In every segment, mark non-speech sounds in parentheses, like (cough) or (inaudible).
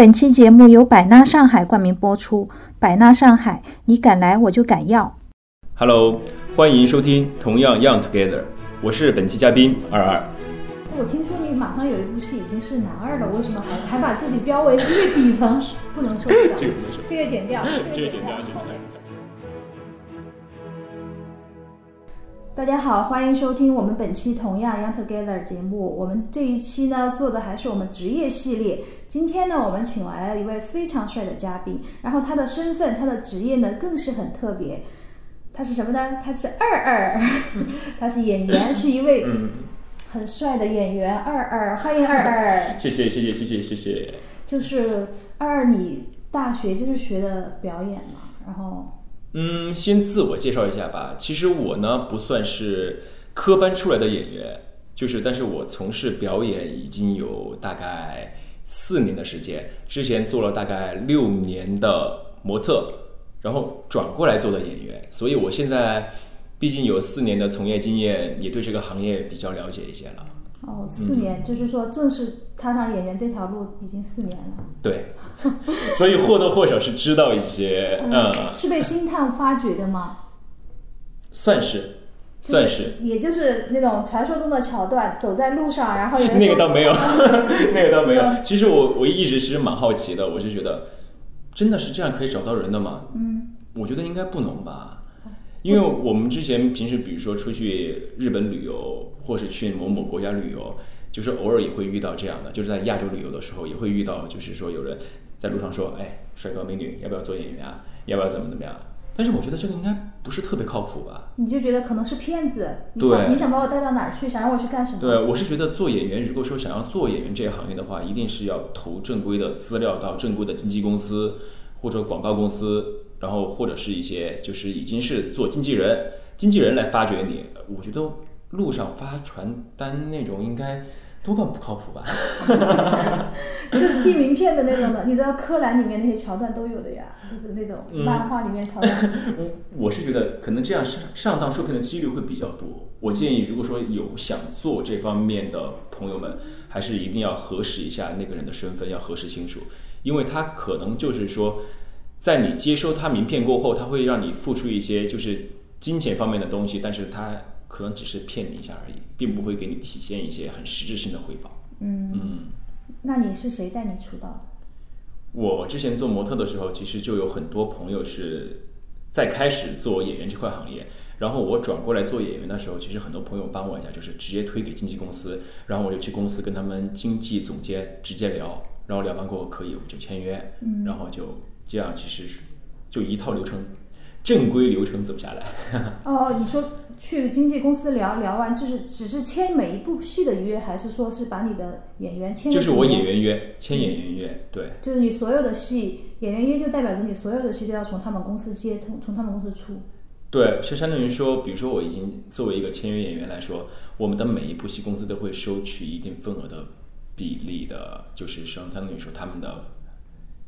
本期节目由百纳上海冠名播出。百纳上海，你敢来我就敢要。Hello，欢迎收听同样 Young Together，我是本期嘉宾二二。我听说你马上有一部戏已经是男二了，为什么还还把自己标为最底层？(laughs) 不能说的，这个不能说，这个剪掉，这个剪剪掉，大家好，欢迎收听我们本期同样 Young Together 节目。我们这一期呢做的还是我们职业系列。今天呢，我们请来了一位非常帅的嘉宾，然后他的身份、他的职业呢更是很特别。他是什么呢？他是二二，(laughs) 他是演员，是一位嗯，很帅的演员。二二，欢迎二二。(laughs) 谢谢谢谢谢谢谢谢。就是二二，你大学就是学的表演嘛，然后嗯，先自我介绍一下吧。其实我呢不算是科班出来的演员，就是但是我从事表演已经有大概四年的时间，之前做了大概六年的模特，然后转过来做的演员，所以我现在毕竟有四年的从业经验，也对这个行业比较了解一些了。哦，四年，就是说正式踏上演员这条路已经四年了。对，(laughs) 所以或多或少是知道一些，嗯，是被星探发掘的吗？算是，就算是。也就是那种传说中的桥段，走在路上，然后 (laughs) 那个倒没有，(laughs) 那个倒没有嗯。其实我我一直其实蛮好奇的，我是觉得真的是这样可以找到人的吗？嗯，我觉得应该不能吧，因为我们之前平时比如说出去日本旅游，或是去某某国家旅游，就是偶尔也会遇到这样的，就是在亚洲旅游的时候也会遇到，就是说有人在路上说，哎，帅哥美女，要不要做演员啊？要不要怎么怎么样？但是我觉得这个应该不是特别靠谱吧。你就觉得可能是骗子，你想你想把我带到哪儿去，想让我去干什么？对，我是觉得做演员，如果说想要做演员这个行业的话，一定是要投正规的资料到正规的经纪公司或者广告公司，然后或者是一些就是已经是做经纪人，经纪人来发掘你。我觉得路上发传单那种应该多半不靠谱吧？(laughs) 就是递名片的那种的，你知道柯南里面那些桥段都有的呀，就是那种嗯漫画里面桥段。我我是觉得可能这样上上当受骗的几率会比较多。我建议，如果说有想做这方面的朋友们，还是一定要核实一下那个人的身份，要核实清楚，因为他可能就是说，在你接收他名片过后，他会让你付出一些就是金钱方面的东西，但是他可能只是骗你一下而已，并不会给你体现一些很实质性的回报。嗯，嗯。那你是谁带你出道的？我之前做模特的时候，其实就有很多朋友是在开始做演员这块行业，然后我转过来做演员的时候，其实很多朋友帮我一下，就是直接推给经纪公司，然后我就去公司跟他们经纪总监直接聊，然后聊完过后可以我就签约，嗯然后就这样，其实就一套流程，正规流程走下来。(laughs) 哦，你说去经纪公司聊聊完，就是只是签每一部戏的约，还是说是把你的演员签？就是我演，员约，签演员约，对。就是你所有的戏，演员约就代表着你所有的戏都要从他们公司接，从从他们公司出。对，是相当于说，比如说我已经作为一个签约演员来说，我们的每一部戏公司都会收取一定份额的比例的，就是说相当于说他们的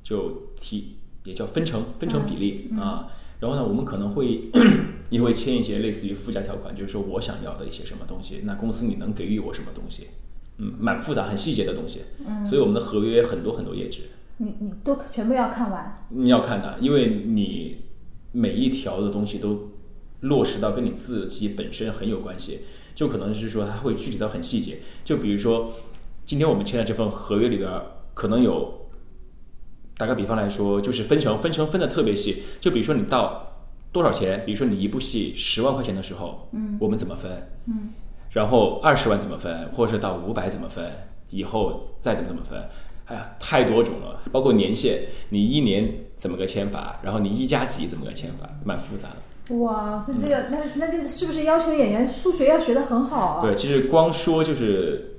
就提也叫分成分成比例、啊。然后呢，我们可能会 (clears throat) 也会签一些类似于附加条款，就是说我想要的一些什么东西，那公司你能给予我什么东西？嗯，蛮复杂、很细节的东西。嗯，所以我们的合约很多很多页纸。你你都全部要看完。你要看的，因为你每一条的东西都落实到跟你自己本身很有关系，就可能是说它会具体到很细节。就比如说，今天我们签的这份合约里边儿，可能有，打个比方来说，就是分成分成分的特别细。就比如说你到多少钱，比如说你一部戏十万块钱的时候，嗯，我们怎么分？嗯，然后二十万怎么分，或者是到五百怎么分，以后再怎么怎么分，哎呀，太多种了，包括年限，你一年怎么个签法，然后你一加几怎么个签法，蛮复杂的。哇，这这个那那这是不是要求演员数学要学得很好啊？对，其实光说就是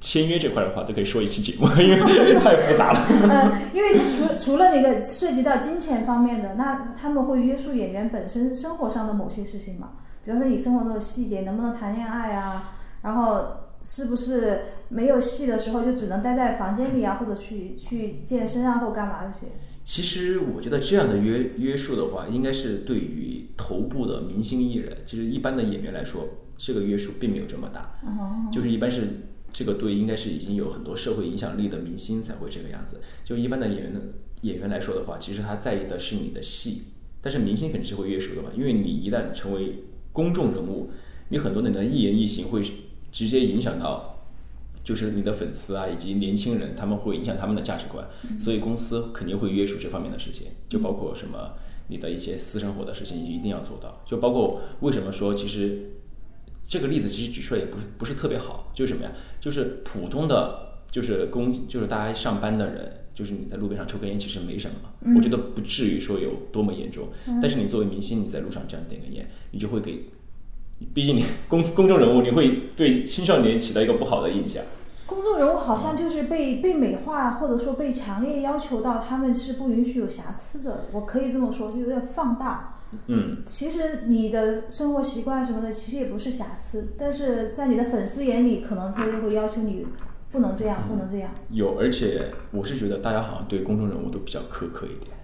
签约这块的话，都可以说一期节目，(laughs) 因为太复杂了。嗯，因为它除除了那个涉及到金钱方面的，那他们会约束演员本身生活上的某些事情嘛？比方说你生活中的细节，能不能谈恋爱啊？然后是不是没有戏的时候就只能待在房间里啊，或者去去健身啊，或干嘛这些？其实我觉得这样的约约束的话，应该是对于头部的明星艺人，其实一般的演员来说，这个约束并没有这么大。哦，就是一般是这个队应该是已经有很多社会影响力的明星才会这个样子。就一般的演员的演员来说的话，其实他在意的是你的戏，但是明星肯定是会约束的嘛，因为你一旦成为公众人物，你很多你的一言一行会直接影响到。就是你的粉丝啊，以及年轻人，他们会影响他们的价值观，所以公司肯定会约束这方面的事情，就包括什么你的一些私生活的事情，一定要做到。就包括为什么说，其实这个例子其实举出来也不是不是特别好，就是什么呀？就是普通的，就是工，就是大家上班的人，就是你在路边上抽根烟，其实没什么，我觉得不至于说有多么严重。但是你作为明星，你在路上这样点根烟，你就会给。毕竟你公公众人物，你会对青少年起到一个不好的印象。公众人物好像就是被被美化，或者说被强烈要求到他们是不允许有瑕疵的。我可以这么说，就有点放大。嗯，其实你的生活习惯什么的，其实也不是瑕疵，但是在你的粉丝眼里，可能他就会要求你不能这样，不能这样。有，而且我是觉得大家好像对公众人物都比较苛刻一点，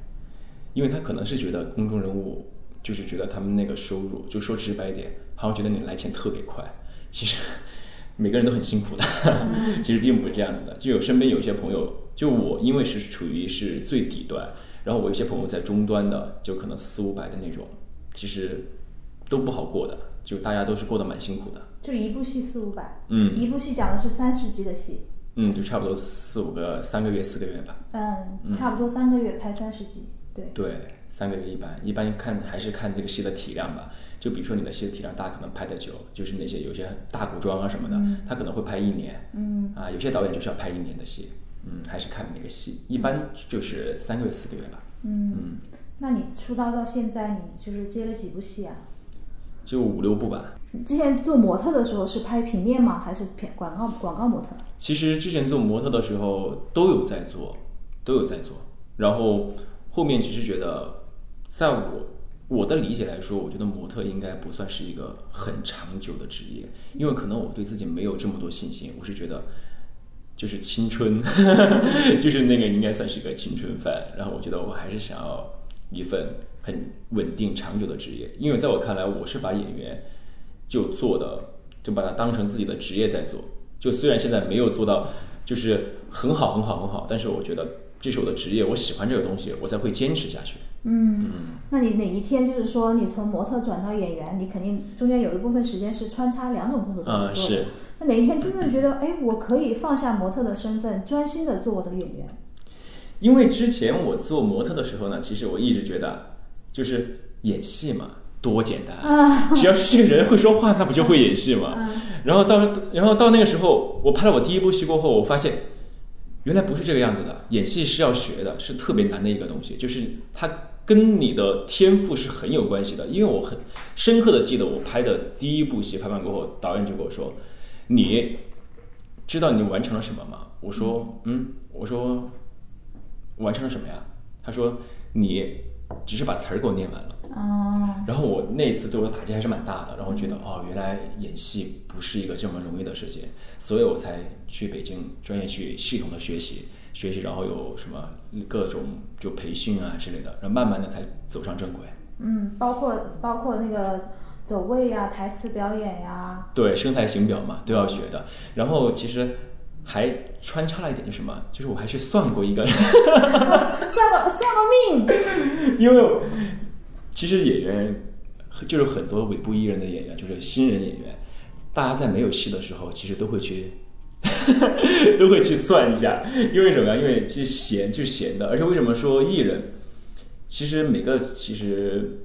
因为他可能是觉得公众人物就是觉得他们那个收入，就说直白一点。好像觉得你来钱特别快，其实每个人都很辛苦的，(laughs) 其实并不是这样子的。就有身边有一些朋友，就我因为是处于是最底端，然后我有些朋友在中端的，就可能四五百的那种，其实都不好过的，就大家都是过得蛮辛苦的。就一部戏四五百，嗯，一部戏讲的是三十集的戏，嗯，就差不多四五个三个月四个月吧，嗯，差不多三个月拍三十集，对，对，三个月一般，一般看还是看这个戏的体量吧。就比如说你的戏的体量大，可能拍的久，就是那些有些大古装啊什么的，他可能会拍一年。嗯啊，有些导演就是要拍一年的戏。嗯，还是看每个戏，一般就是三个月四个月吧。嗯嗯，那你出道到现在，你就是接了几部戏啊？就五六部吧。之前做模特的时候是拍平面吗？还是片广告广告模特？其实之前做模特的时候都有在做，都有在做。然后后面只是觉得，在我。我的理解来说，我觉得模特应该不算是一个很长久的职业，因为可能我对自己没有这么多信心。我是觉得，就是青春，(laughs) 就是那个应该算是一个青春饭。然后我觉得我还是想要一份很稳定长久的职业，因为在我看来，我是把演员就做的，就把它当成自己的职业在做。就虽然现在没有做到就是很好很好很好，但是我觉得这是我的职业，我喜欢这个东西，我才会坚持下去。嗯，那你哪一天就是说你从模特转到演员，你肯定中间有一部分时间是穿插两种工作在做。是。那哪一天真正觉得，哎，我可以放下模特的身份，专心的做我的演员？因为之前我做模特的时候呢，其实我一直觉得，就是演戏嘛，多简单，(laughs) 只要是个人会说话，那不就会演戏嘛。(laughs) 然后到，然后到那个时候，我拍了我第一部戏过后，我发现。原来不是这个样子的，演戏是要学的，是特别难的一个东西，就是它跟你的天赋是很有关系的。因为我很深刻的记得，我拍的第一部戏拍完过后，导演就跟我说：“你知道你完成了什么吗？”我说：“嗯。”我说：“完成了什么呀？”他说：“你只是把词儿给我念完了。”哦。然后我那次对我打击还是蛮大的，然后觉得哦，原来演戏不是一个这么容易的事情，所以我才去北京专业去系统的学习学习，然后有什么各种就培训啊之类的，然后慢慢的才走上正轨。嗯，包括包括那个走位呀、台词表演呀，对，声台形表嘛都要学的。然后其实还穿插了一点，就是什么？就是我还去算过一个，(laughs) 算个算个命，(laughs) 因为。其实演员就是很多尾部艺人的演员，就是新人演员，大家在没有戏的时候，其实都会去，(laughs) 都会去算一下，因为什么呀？因为其实闲就是闲的，而且为什么说艺人？其实每个其实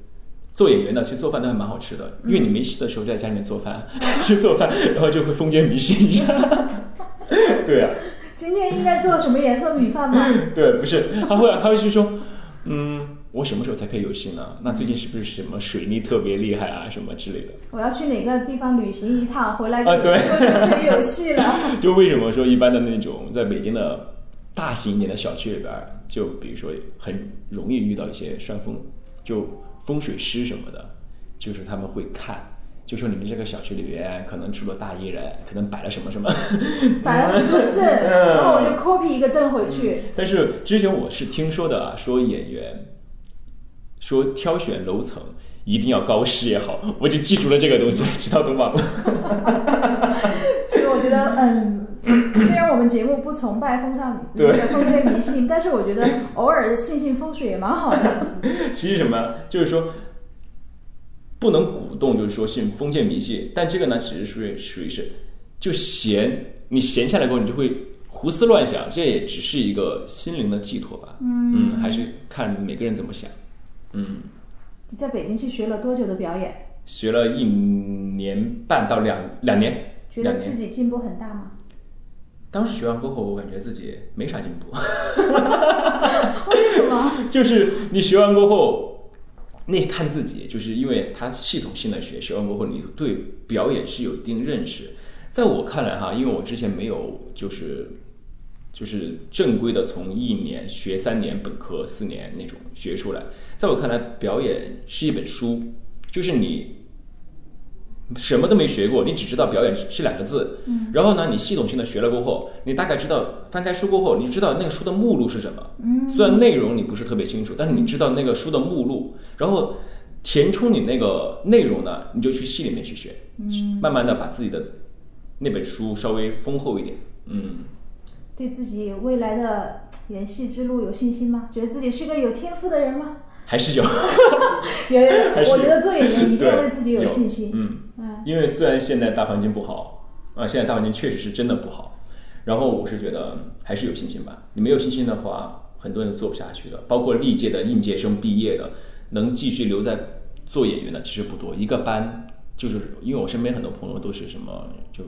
做演员的去做饭都还蛮好吃的，因为你没戏的时候就在家里面做饭，(laughs) 去做饭，然后就会封建迷信一下。(laughs) 对啊。今天应该做什么颜色米饭吗？对，不是，他会他会去说，嗯。我什么时候才可以有戏呢？那最近是不是什么水逆特别厉害啊，什么之类的？我要去哪个地方旅行一趟，回来啊，对，可以有戏了。(laughs) 就为什么说一般的那种在北京的大型一点的小区里边，就比如说很容易遇到一些山风，就风水师什么的，就是他们会看，就说你们这个小区里边可能出了大艺人，可能摆了什么什么，(laughs) 摆了很多阵，然后我就 copy 一个阵回去。但是之前我是听说的啊，说演员。说挑选楼层一定要高视野好，我就记住了这个东西，(laughs) 其他都忘了。其实我觉得得，嗯，(coughs) 虽然我们节目不崇拜风尚那个封建迷信，但是我觉得偶尔信信风水也蛮好的。(laughs) 其实什么，就是说不能鼓动，就是说信封建迷信，但这个呢，其实属于属于是就闲，你闲下来过后，你就会胡思乱想，这也只是一个心灵的寄托吧。嗯还是看每个人怎么想。嗯，你在北京去学了多久的表演？学了一年半到两两年，觉得自己进步很大吗？当时学完过后，我感觉自己没啥进步。(laughs) 为什么？(laughs) 就是你学完过后，那看自己，就是因为他系统性的学，学完过后，你对表演是有一定认识。在我看来哈，因为我之前没有就是就是正规的从一年学三年本科四年那种学出来，在我看来，表演是一本书，就是你什么都没学过，你只知道表演是两个字，嗯，然后呢，你系统性的学了过后，你大概知道翻开书过后，你知道那个书的目录是什么，嗯，虽然内容你不是特别清楚，但是你知道那个书的目录，然后填充你那个内容呢，你就去戏里面去学，嗯，慢慢的把自己的那本书稍微丰厚一点，嗯，对自己未来的演戏之路有信心吗？觉得自己是个有天赋的人吗？还是有，(laughs) 有，(laughs) 有我觉得做演员一定要对对自己有信心。嗯。嗯，因为虽然现在大环境不好啊，现在大环境确实是真的不好，然后我是觉得还是有信心吧。你没有信心的话，很多人都做不下去的，包括历届的应届生毕业的，能继续留在做演员的其实不多。一个班就是因为我身边很多朋友都是什么就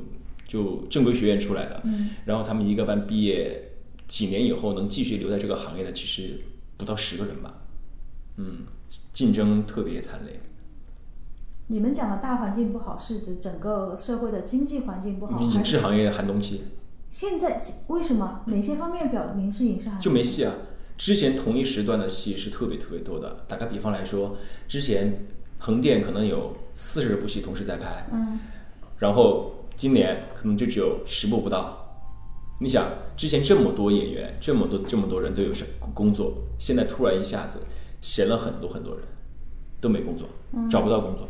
就正规学院出来的，嗯，然后他们一个班毕业几年以后能继续留在这个行业的，其实不到十个人吧。嗯，竞争特别惨烈。你们讲的大环境不好，是指整个社会的经济环境不好，影视行业寒冬期现在为什么哪些方面表明是影视行业？就没戏啊。之前同一时段的戏是特别特别多的。打个比方来说，之前横店可能有四十部戏同时在拍，嗯，然后今年可能就只有十部不到。你想，之前这么多演员，这么多这么多人都有什工作，现在突然一下子闲了很多很多人，都没工作，找不到工作。嗯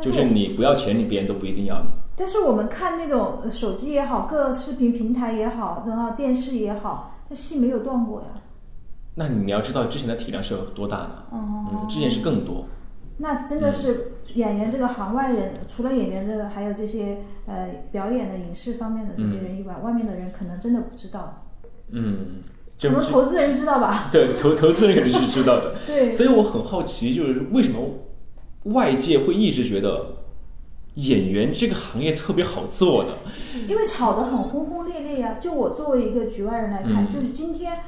就是是你不要钱，你别人都不一定要你。但是我们看那种呃手机也好，各视频平台也好，然后电视也好，它戏没有断过呀。那你要知道之前的体量是有多大呢？哦嗯，之前是更多。那真的是演员这个行外人，除了演员的，还有这些呃表演的影视方面的这些人以外，外面的人可能真的不知道，嗯，可能投资人知道吧？对投投资人肯定是知道的。(laughs) 对，所以我很好奇，就是为什么外界会一直觉得演员这个行业特别好做呢？因为炒得很轰轰烈烈呀、就我作为一个局外人来看，嗯就是今天，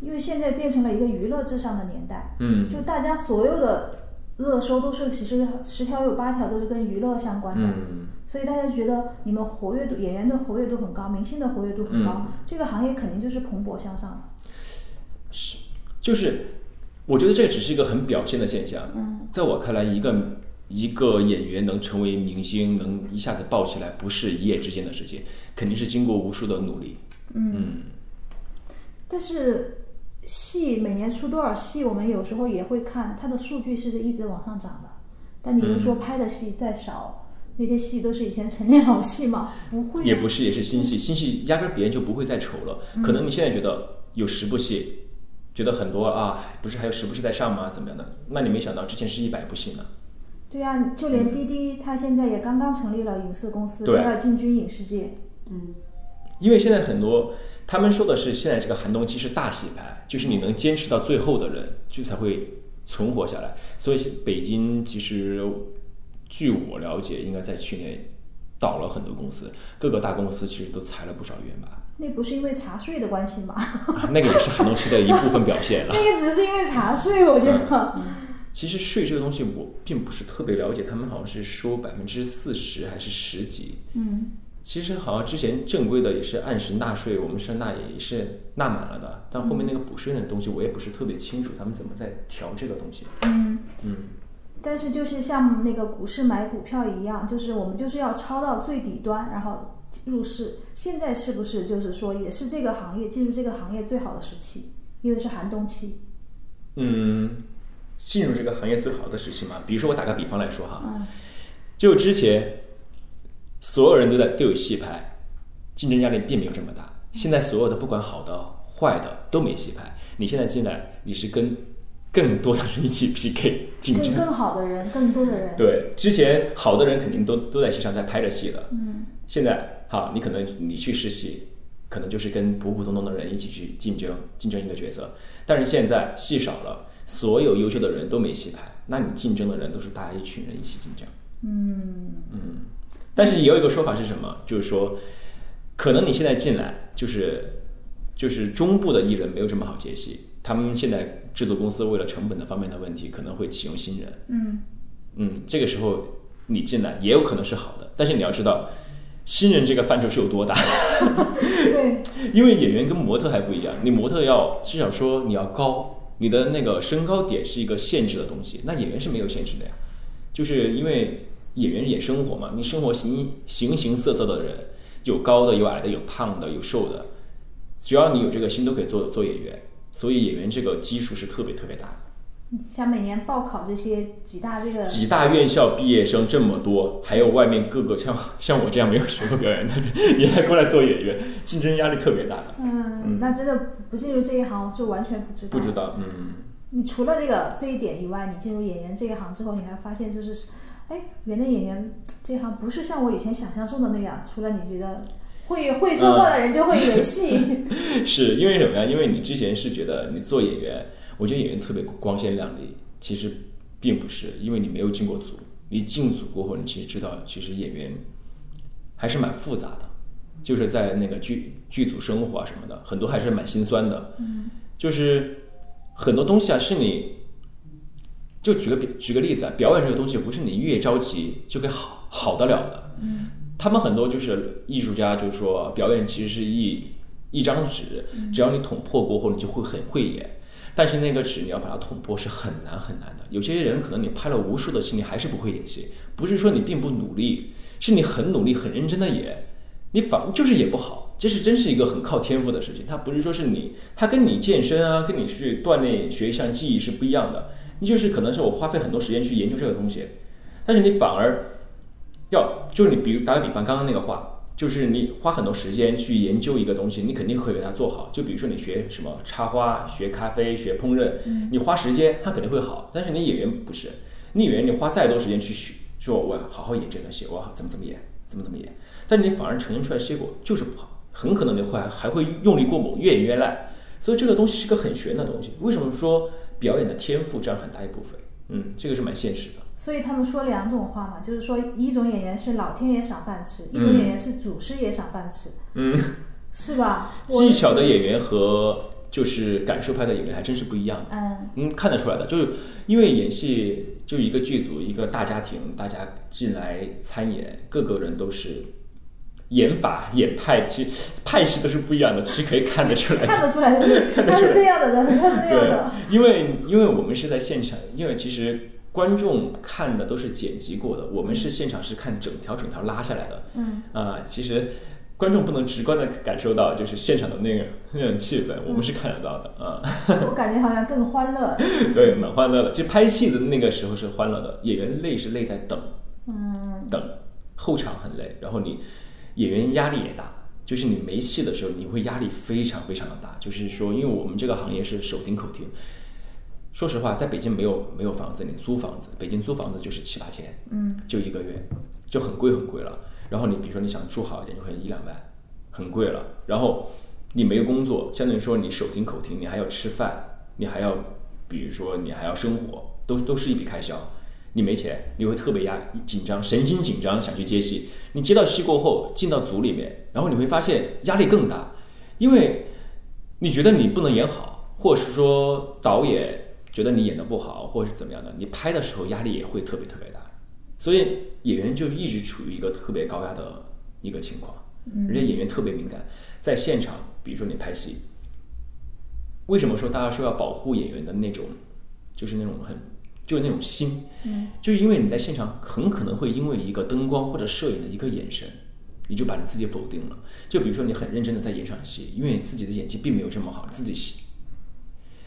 因为现在变成了一个娱乐至上的年代，嗯就大家所有的热搜都是其实十条有八条都是跟娱乐相关的，嗯所以大家觉得你们活跃度演员的活跃度很高，明星的活跃度很高，嗯这个行业肯定就是蓬勃向上的。是就是我觉得这只是一个很表现的现象。嗯，在我看来，一个一个演员能成为明星，能一下子爆起来，不是一夜之间的事情，肯定是经过无数的努力。嗯但是戏每年出多少戏，我们有时候也会看，它的数据是一直往上涨的。但你又说嗯拍的戏再少，那些戏都是以前陈年老戏嘛？不会啊，也不是，也是新戏，新戏压根儿别人就不会再瞅了。可能你现在觉得有十部戏，觉得很多啊，不是还有十部戏在上吗？怎么样的？那你没想到之前是一百部戏呢。对呀、就连滴滴，它现在也刚刚成立了影视公司，要进军影视界。嗯因为现在很多他们说的是，现在这个寒冬期是大洗牌，就是你能坚持到最后的人，就才会存活下来。所以北京其实，据我了解，应该在去年倒了很多公司，各个大公司其实都裁了不少员吧。那不是因为茶税的关系吗？啊那个也是寒冬期的一部分表现了。(laughs) 那个只是因为茶税，我觉得。其实税这个东西我并不是特别了解，他们好像是收百分之四十还是十几。嗯，其实好像之前正规的也是按时纳税，我们是纳也是纳满了的，但后面那个补税的东西我也不是特别清楚，他们怎么在调这个东西。嗯嗯，但是就是像那个股市买股票一样，就是我们就是要抄到最底端，然后入市。现在是不是就是说也是这个行业进入这个行业最好的时期？因为是寒冬期。嗯，进入这个行业最好的时期嘛，比如说我打个比方来说哈，嗯就之前所有人都在都有戏拍，竞争压力并没有这么大。现在所有的不管好的坏的都没戏拍，你现在进来你是跟更多的人一起 PK 竞争，更更好的人，更多的人。对，之前好的人肯定都都在戏上在拍着戏的，嗯，现在好，你可能你去试戏，可能就是跟普普通通的人一起去竞争竞争一个角色，但是现在戏少了，所有优秀的人都没戏拍，那你竞争的人都是大家一群人一起竞争，嗯。嗯，但是也有一个说法是什么？就是说，可能你现在进来，就是就是中部的艺人没有这么好接戏，他们现在制作公司为了成本的方面的问题，可能会启用新人。嗯嗯，这个时候你进来也有可能是好的，但是你要知道，新人这个范畴是有多大，(laughs) 对，(laughs) 因为演员跟模特还不一样，你模特要至少说你要高，你的那个身高点是一个限制的东西，那演员是没有限制的呀，就是因为演员演生活嘛，你生活形形形色色的人，有高的，有矮的，有胖的，有瘦的，只要你有这个心，都可以做做演员，所以演员这个基数是特别特别大的。像每年报考这些几大这个，几大院校毕业生这么多，还有外面各个像像我这样没有学过表演的人 (laughs) 也来过来做演员，竞争压力特别大的。嗯，那真的不进入这一行就完全不知道。不知道，嗯，你除了这个这一点以外，你进入演员这一行之后，你还发现就是，哎，原来演员这行不是像我以前想象中的那样，除了你觉得会会说话的人就会演戏。(laughs) 是因为什么呀？因为你之前是觉得你做演员，我觉得演员特别光鲜亮丽，其实并不是，因为你没有进过组。你进组过后，你其实知道，其实演员还是蛮复杂的，就是在那个剧剧组生活啊什么的，很多还是蛮心酸的。嗯，就是很多东西啊，是你，就举个比举个例子啊，表演这个东西不是你越着急就可以好好得了的。嗯，他们很多就是艺术家，就是说表演其实是一一张纸，只要你捅破过后，你就会很会演。但是那个纸你要把它捅破是很难很难的。有些人可能你拍了无数的戏，你还是不会演戏，不是说你并不努力，是你很努力很认真的演，你反就是演不好。这是真是一个很靠天赋的事情，它不是说是你，它跟你健身啊，跟你去锻炼学一项技艺是不一样的。你就是可能是我花费很多时间去研究这个东西，但是你反而要就是你比如打个比方，刚刚那个话，就是你花很多时间去研究一个东西，你肯定会给它做好。就比如说你学什么插花、学咖啡、学烹饪，你花时间它肯定会好。但是你演员不是，你演员你花再多时间去学，说我要好好演这段戏，我要怎么怎么演，怎么怎么演，但是你反而呈现出来的结果就是不好，很可能你会还会用力过猛，越演越烂。所以这个东西是个很玄的东西。为什么说表演的天赋占很大一部分？嗯，这个是蛮现实的。所以他们说两种话嘛，就是说一种演员是老天爷赏饭吃，一种演员是祖师爷赏饭吃，嗯，是吧？(laughs) 技巧的演员和就是感受派的演员还真是不一样的。嗯嗯，看得出来的，就是因为演戏就一个剧组一个大家庭，大家进来参演，各个人都是演法演派，其实派系都是不一样的，其实可以看得出来的。看得出来，就是他是这样的人，他是这样的。对，因为因为我们是在现场，因为其实观众看的都是剪辑过的，我们是现场是看整条整条拉下来的。嗯啊、其实观众不能直观的感受到就是现场的那个那种气氛，我们是看得到的啊。(laughs) 我感觉好像更欢乐。对，蛮欢乐的。其实拍戏的那个时候是欢乐的，演员累是累在等嗯等，后场很累，然后你演员压力也大。就是你没戏的时候，你会压力非常非常的大。就是说，因为我们这个行业是手停口停，说实话，在北京没有没有房子，你租房子，北京租房子就是七八千，嗯就一个月，就很贵很贵了。然后你比如说你想住好一点，就会一两万，很贵了。然后你没有工作，相当于说你手停口停，你还要吃饭，你还要，比如说你还要生活，都都是一笔开销。你没钱，你会特别压紧张，神经紧张，想去接戏。你接到戏过后，进到组里面，然后你会发现压力更大，因为你觉得你不能演好，或者是说导演觉得你演的不好，或者是怎么样的，你拍的时候压力也会特别特别大。所以演员就一直处于一个特别高压的一个情况，而且演员特别敏感，在现场，比如说你拍戏，为什么说大家说要保护演员的那种，就是那种很就是那种心，嗯就是因为你在现场很可能会因为一个灯光或者摄影的一个眼神，你就把你自己否定了。就比如说你很认真的在演场戏，因为你自己的演技并没有这么好，自己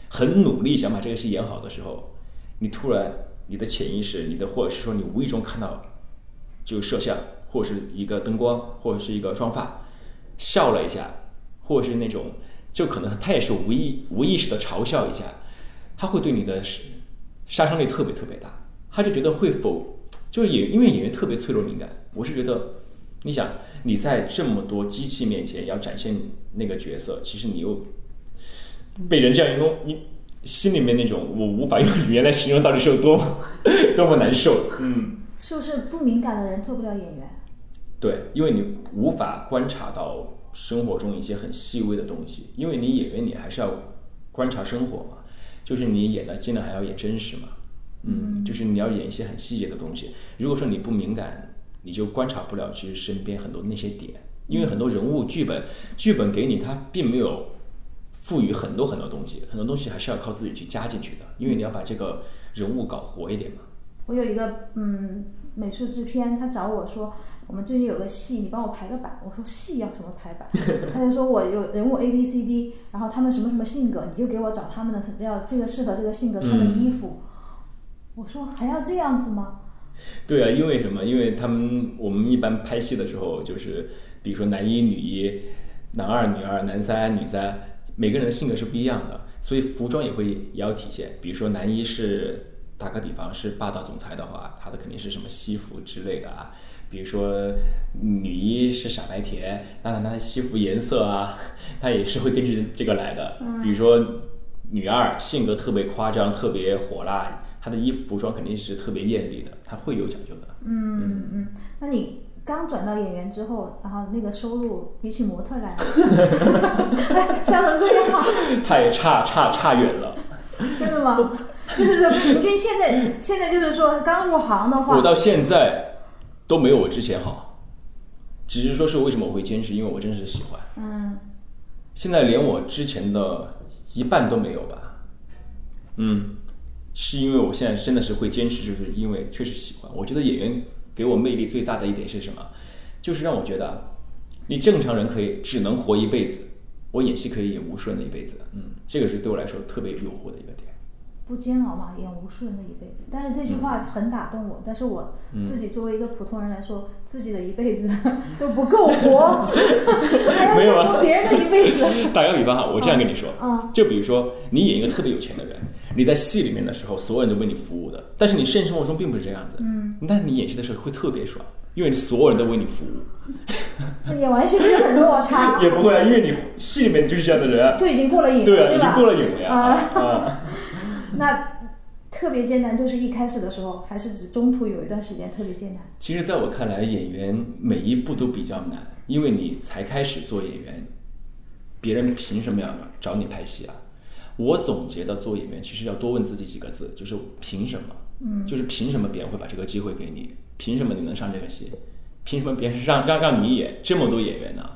很努力想把这个戏演好的时候，你突然你的潜意识，你的或者是说你无意中看到，就摄像或者是一个灯光或者是一个妆发，笑了一下，或者是那种就可能他也是无意无意识的嘲笑一下，他会对你的杀伤力特别特别大。他就觉得会否就是演因为演员特别脆弱敏感，我是觉得你想你在这么多机器面前要展现那个角色，其实你又被人这样一弄，你心里面那种我无法用语言来形容到底是有多么 (laughs) 多么难受。嗯，是不是不敏感的人做不了演员？对，因为你无法观察到生活中一些很细微的东西，因为你演员你还是要观察生活嘛，就是你演的尽量还要演真实嘛。嗯，就是你要演一些很细节的东西。如果说你不敏感，你就观察不了其实身边很多那些点，因为很多人物剧本，剧本给你它并没有赋予很多很多东西，很多东西还是要靠自己去加进去的，因为你要把这个人物搞活一点嘛。我有一个嗯美术制片，他找我说，我们最近有个戏，你帮我排个版。我说戏要什么排版？(laughs) 他就说我有人物 A B C D，然后他们什么什么性格，你就给我找他们的要这个适合这个性格穿的衣服。我说还要这样子吗？对啊，因为什么？因为他们我们一般拍戏的时候，就是比如说男一、女一、男二、女二、男三、女三，每个人的性格是不一样的，所以服装也会也要体现。比如说男一是打个比方是霸道总裁的话，他的肯定是什么西服之类的啊。比如说女一是傻白甜，那她的西服颜色啊，(laughs) 她也是会根据这个来的。比如说女二性格特别夸张，特别火辣。她的衣服服装肯定是特别艳丽的，她会有讲究的。嗯嗯嗯，那你刚转到演员之后，然后那个收入比起模特来，(laughs) (laughs) 笑成这样，他也差差差远了。真的吗？就是说平均现在现在就是说刚入行的话，我到现在都没有我之前好，只是说是为什么我会坚持，因为我真是喜欢。嗯，现在连我之前的一半都没有吧？嗯。是因为我现在真的是会坚持，就是因为确实喜欢。我觉得演员给我魅力最大的一点是什么？就是让我觉得，你正常人可以只能活一辈子，我演戏可以演无数人的一辈子。嗯，这个是对我来说特别有诱惑的一个点。不煎熬嘛，演无数人的一辈子。但是这句话很打动我。但是我自己作为一个普通人来说，自己的一辈子 (laughs) 都不够活，(laughs) 还要说别人的一辈子。(laughs) 打个比方哈，我这样跟你说，就比如说你演一个特别有钱的人。你在戏里面的时候，所有人都为你服务的，但是你现实生活中并不是这样子。嗯，那你演戏的时候会特别爽，因为你所有人都为你服务。演完戏不是很落差？也不会啊，因为你戏里面就是这样的人，就已经过了瘾，对啊，已经过了瘾了呀。啊，那特别艰难，就是一开始的时候，还是指中途有一段时间特别艰难？其实，在我看来，演员每一步都比较难，因为你才开始做演员，别人凭什么要找你拍戏啊？我总结的做演员，其实要多问自己几个字，就是凭什么？嗯，就是凭什么别人会把这个机会给你？凭什么你能上这个戏？凭什么别人让让让你演这么多演员呢？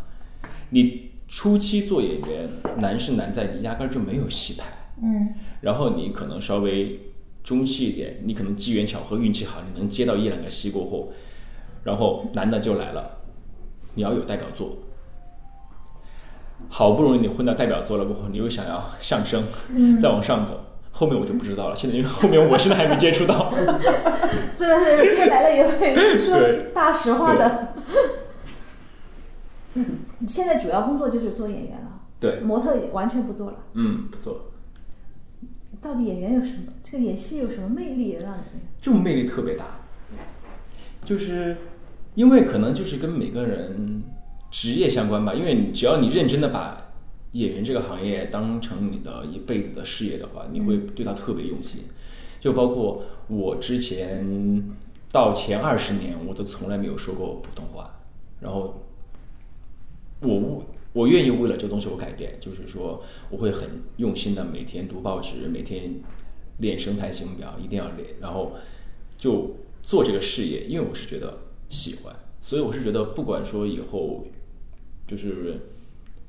你初期做演员难是难在你压根儿就没有戏拍，嗯，然后你可能稍微中气一点，你可能机缘巧合运气好，你能接到一两个戏过后，然后男的就来了，你要有代表作。好不容易你混到代表作了过后，你又想要上升，再往上走，后面我就不知道了。现在因为后面我现在还没接触到，(laughs) 真的是今天来了也会说 (laughs) 大实话的。你现在主要工作就是做演员了，对，模特也完全不做了。嗯，不做。到底演员有什么？这个演戏有什么魅力让你？就魅力特别大，就是因为可能就是跟每个人。职业相关吧，因为你只要你认真的把演员这个行业当成你的一辈子的事业的话，你会对他特别用心。就包括我之前到前二十年，我都从来没有说过普通话。然后我我愿意为了这东西我改变，就是说我会很用心的每天读报纸，每天练声台形表，一定要练。然后就做这个事业，因为我是觉得喜欢，所以我是觉得不管说以后。就是，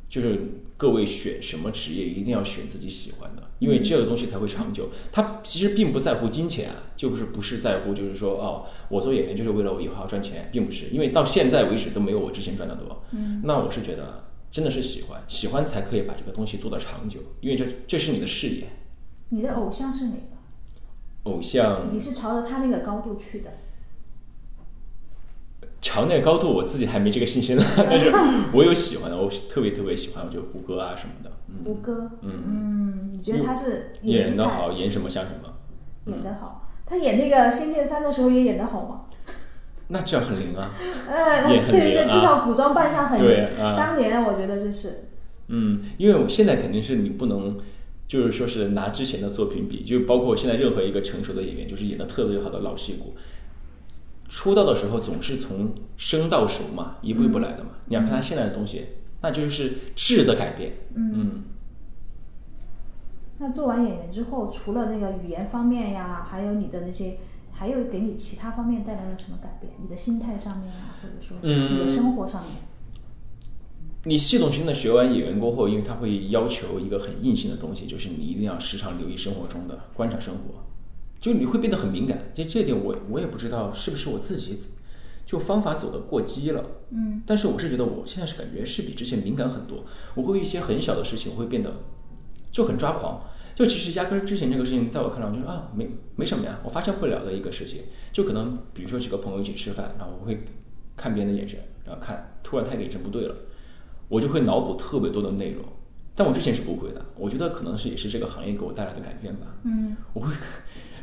就是各位选什么职业，一定要选自己喜欢的，因为这个东西才会长久。他其实并不在乎金钱啊，就是不是在乎，就是说哦，我做演员就是为了我以后要赚钱，并不是，因为到现在为止都没有我之前赚的多。嗯，那我是觉得真的是喜欢，喜欢才可以把这个东西做得长久，因为这这是你的事业。你的偶像是哪个？偶像？你是朝着他那个高度去的？朝那个高度我自己还没这个信心呢，(laughs) 但是我有喜欢的，我特别特别喜欢，我就胡歌啊什么的。嗯胡歌，嗯，嗯，你觉得他是演技派得好，演什么像什么，演得好？他演那个《仙剑三》的时候也演得好吗？那这样很灵啊。(laughs) 呃，也很对对对，至少古装扮相很灵。啊当年我觉得这是，嗯，因为我现在肯定是你不能，就是说是拿之前的作品比，就包括现在任何一个成熟的演员，就是演的特别好的老戏骨，出道的时候总是从生到熟嘛，一步一步来的嘛。你要看他现在的东西，那就是质的改变。嗯那做完演员之后，除了那个语言方面呀，还有你的那些，还有给你其他方面带来了什么改变？你的心态上面啊，或者说嗯你的生活上面，你系统性的学完演员过后，因为他会要求一个很硬性的东西，就是你一定要时常留意生活中的观察生活，就你会变得很敏感。这这点我我也不知道是不是我自己就方法走的过激了。嗯，但是我是觉得我现在是感觉是比之前敏感很多。我会一些很小的事情，我会变得就很抓狂。就其实压根儿之前这个事情，在我看来，我就说啊，没没什么呀，我发现不了的一个事情。就可能比如说几个朋友一起吃饭，然后我会看别人的眼神，然后看突然他的眼神不对了，我就会脑补特别多的内容。但我之前是不会的，我觉得可能是也是这个行业给我带来的改变吧。嗯，(laughs) 我会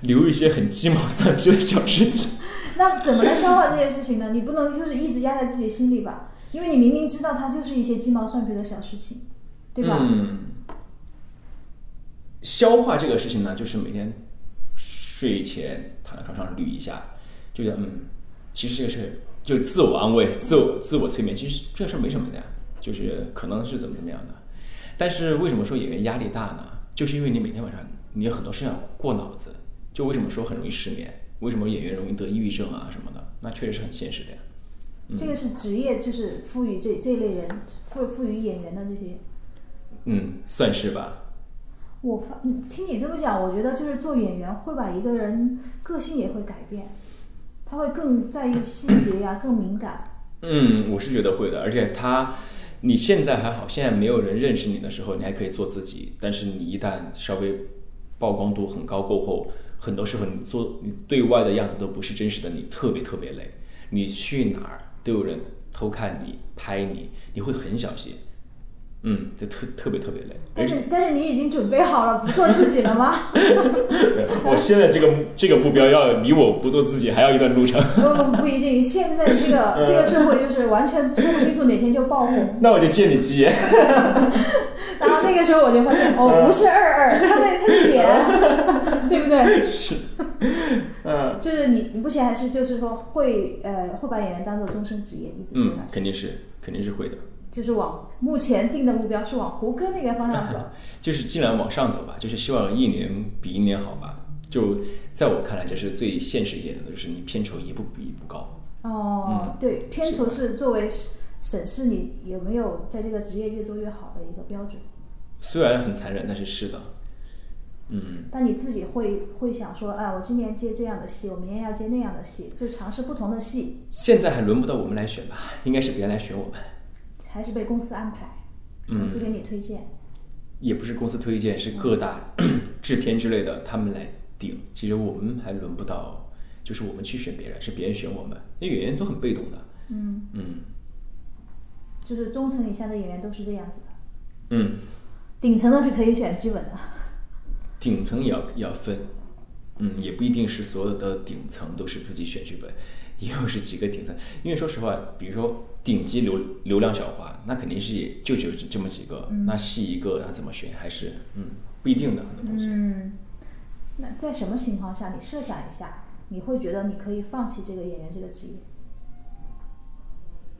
留一些很鸡毛蒜皮的小事情。(laughs) 那怎么来消化这些事情呢？你不能就是一直压在自己心里吧，因为你明明知道它就是一些鸡毛蒜皮的小事情，对吧？嗯，消化这个事情呢，就是每天睡前躺在床上捋一下，就觉得嗯，其实这个事就自我安慰、(laughs) 自我自我催眠，其实这事儿没什么的呀，就是可能是怎么怎么样的。但是为什么说演员压力大呢？就是因为你每天晚上你有很多事情要过脑子，就为什么说很容易失眠？为什么演员容易得抑郁症啊什么的？那确实是很现实的呀。这个是职业，就是赋予这这类人赋赋予演员的这些。嗯，算是吧。我发嗯听你这么讲，我觉得就是做演员会把一个人个性也会改变，他会更在意细节呀，更敏感。嗯，我是觉得会的，而且他，你现在还好，现在没有人认识你的时候，你还可以做自己。但是你一旦稍微曝光度很高过后，很多时候你做你对外的样子都不是真实的，你特别特别累。你去哪儿都有人偷看你、拍你，你会很小心。嗯，就特特别特别累。但是但是你已经准备好了不做自己了吗？(laughs) 我现在这个这个目标要离我不做自己还要一段路程。(laughs) 不不不一定，现在这个 (laughs) 这个社会就是完全说不清楚哪天就爆红，那我就借你吉言。然后那个时候我就发现哦，不是二二，他在他的脸，对不对？是，嗯就是你你目前还是就是说会呃会把演员当做终身职业一直做嗯下，去，肯定是肯定是会的。就是往目前定的目标是往胡歌那个方向走。(laughs) 就是尽量往上走吧，就是希望一年比一年好吧。就在我看来，这是最现实一点的，就是你片酬一步比一步高。哦，对，片酬是作为审视你有没有在这个职业越做越好的一个标准。虽然很残忍，但是是的。嗯，但你自己会会想说，哎，我今年接这样的戏，我明年要接那样的戏，就尝试不同的戏，现在还轮不到我们来选吧，应该是别人来选我们。还是被公司安排，公司给你推荐。也不是公司推荐，是各大 (clears throat) 制片之类的他们来顶。其实我们还轮不到，就是我们去选别人，是别人选我们。因为演员都很被动的。嗯，嗯就是中层以下的演员都是这样子的，嗯，顶层的是可以选剧本的。(laughs) 顶层也要也要分，嗯，也不一定是所有的顶层都是自己选剧本，也有是几个顶层。因为说实话，比如说顶级流流量小花，那肯定是也就只有这么几个，那戏一个，那怎么选还是嗯不一定的很多东西。嗯，那在什么情况下，你设想一下，你会觉得你可以放弃这个演员这个职业？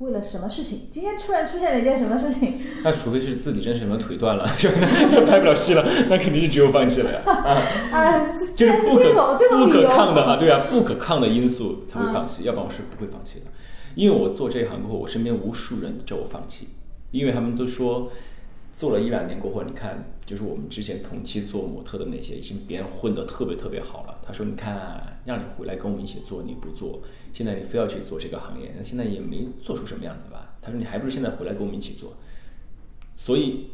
为了什么事情？今天突然出现了一件什么事情？那除非是自己真是什么腿断了，是吧？拍不了戏了，那肯定是只有放弃了呀。啊，(laughs) 就是不可这种这种不可。抗的啊，对啊，不可抗的因素才会放弃，要不然我是不会放弃的。因为我做这一行过后，我身边无数人叫我放弃，因为他们都说做了一两年过后，你看，就是我们之前同期做模特的那些，已经别人混得特别特别好了。他说：“你看，让你回来跟我们一起做，你不做，现在你非要去做这个行业，那现在也没做出什么样子吧？”他说：“你还不如现在回来跟我们一起做。”所以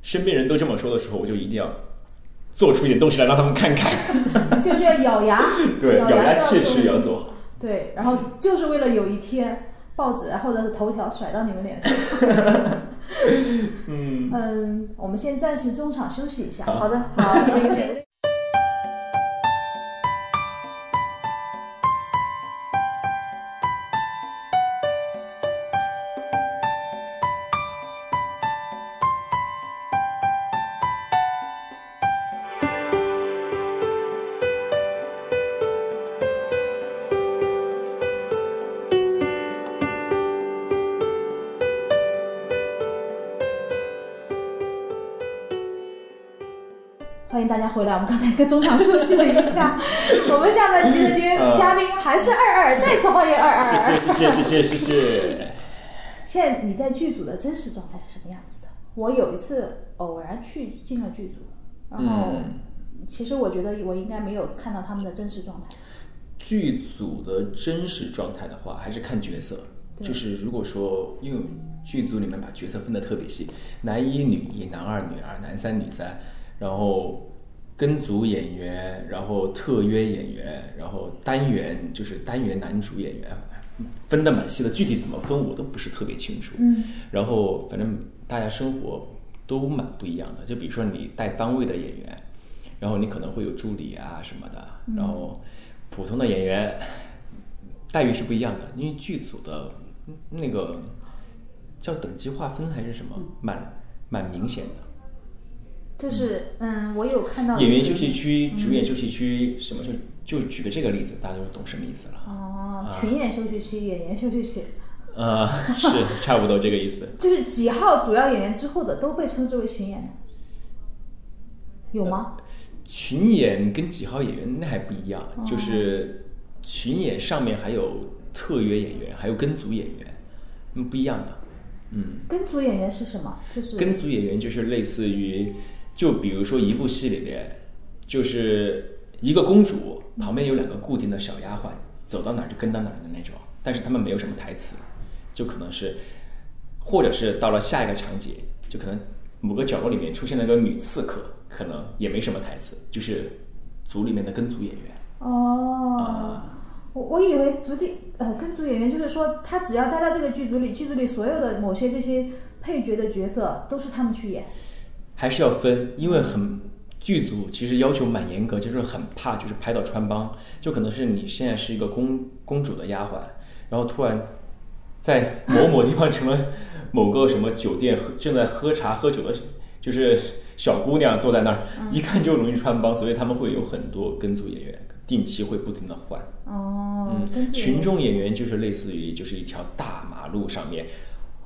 身边人都这么说的时候，我就一定要做出一点东西来让他们看看。(laughs) 就是要咬牙，对，咬牙牙切齿也要做好。对，然后就是为了有一天报纸啊或者是头条甩到你们脸上。(laughs) 嗯，嗯，我们先暂时中场休息一下。好好的，好，(laughs) 欢迎大家回来！我们刚才跟中场休息了一下，(laughs) 我们下面期的嘉宾还是二二，再次欢迎二二。谢谢谢谢谢谢谢谢。(laughs) 现在你在剧组的真实状态是什么样子的？我有一次偶然去进了剧组，然后其实我觉得我应该没有看到他们的真实状态。剧组的真实状态的话，还是看角色，就是如果说因为剧组里面把角色分的特别细，男一、女一、男二、女二、男三、女三。然后跟组演员，然后特约演员，然后单元就是单元男主演员，分的蛮细的。具体怎么分我都不是特别清楚。嗯，然后反正大家生活都蛮不一样的。就比如说你带番位的演员，然后你可能会有助理啊什么的，然后普通的演员待遇是不一样的，因为剧组的那个叫等级划分还是什么，蛮蛮明显的。就是嗯，我有看到演员休息区、主演休息区什么就就举个这个例子，大家就懂什么意思了。哦，群演休息区、演员休息区，呃，(laughs) 是差不多这个意思。就是几号主要演员之后的都被称之为群演，有吗？群演跟几号演员那还不一样，哦就是群演上面还有特约演员，还有跟组演员，嗯，不一样的。嗯，跟组演员是什么？就是跟组演员就是类似于，就比如说一部戏里面，就是一个公主旁边有两个固定的小丫鬟，走到哪儿就跟到哪儿的那种，但是他们没有什么台词，就可能是，或者是到了下一个场景，就可能某个角落里面出现了个女刺客，可能也没什么台词，就是组里面的跟组演员。哦。啊我我以为组里呃跟组演员就是说，他只要待在这个剧组里，剧组里所有的某些这些配角的角色都是他们去演。还是要分，因为很剧组其实要求蛮严格，就是很怕就是拍到穿帮，就可能是你现在是一个公公主的丫鬟，然后突然在某某地方成了某个什么酒店喝正在喝茶喝酒的，就是小姑娘坐在那儿，一看就容易穿帮，所以他们会有很多跟组演员，定期会不停的换。哦，群众演员就是类似于就是一条大马路上面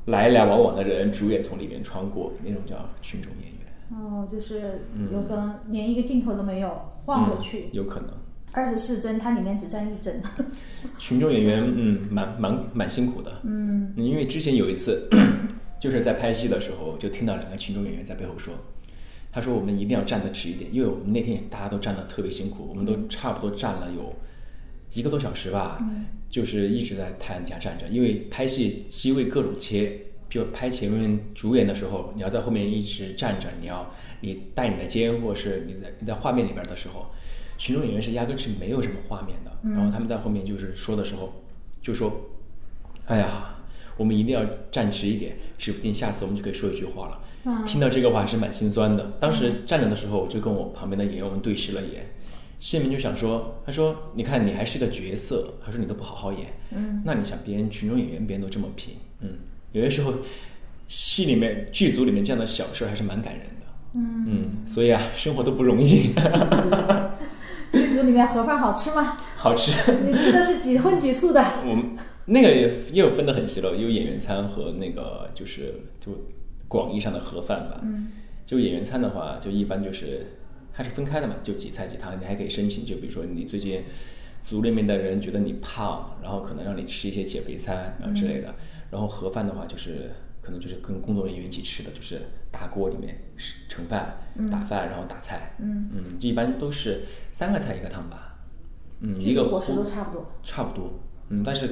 来来往往的人，主演从里面穿过，那种叫群众演员。哦，就是有可能连一个镜头都没有晃过去嗯，有可能。二十四帧，它里面只占一帧。(laughs) 群众演员，嗯，蛮蛮蛮辛苦的，嗯，因为之前有一次，(coughs) 就是在拍戏的时候，就听到两个群众演员在背后说，他说我们一定要站得直一点，因为我们那天大家都站得特别辛苦，我们都差不多站了有一个多小时吧，就是一直在太阳底下站着，因为拍戏机位各种切，就拍前面主演的时候，你要在后面一直站着，你要你带你的肩，或者是你在你在画面里边的时候，群众演员是压根是没有什么画面的，然后他们在后面就是说的时候，就说，哎呀，我们一定要站直一点，指不定下次我们就可以说一句话了。听到这个话还是蛮心酸的。当时站着的时候，我就跟我旁边的演员们对视了一眼，心里面就想说，他说，你看你还是个角色，他说你都不好好演，嗯，那你想别人群众演员别人都这么拼，嗯，有些时候戏里面剧组里面这样的小事儿还是蛮感人的，嗯所以啊，生活都不容易，(laughs) 剧组里面盒饭好吃吗？好吃。你吃的是几荤几素的？我们那个也也有分得很细了，有演员餐和那个就是就广义上的盒饭吧。嗯，就演员餐的话，就一般就是它是分开的嘛，就几菜几汤，你还可以申请，就比如说你最近组里面的人觉得你胖，然后可能让你吃一些减肥餐然后之类的。然后盒饭的话，就是可能就是跟工作人员一起吃的，就是大锅里面是盛饭、打饭，然后打菜。嗯嗯，一般都是三个菜一个汤吧。嗯，一个伙食都差不多，差不多，嗯，但是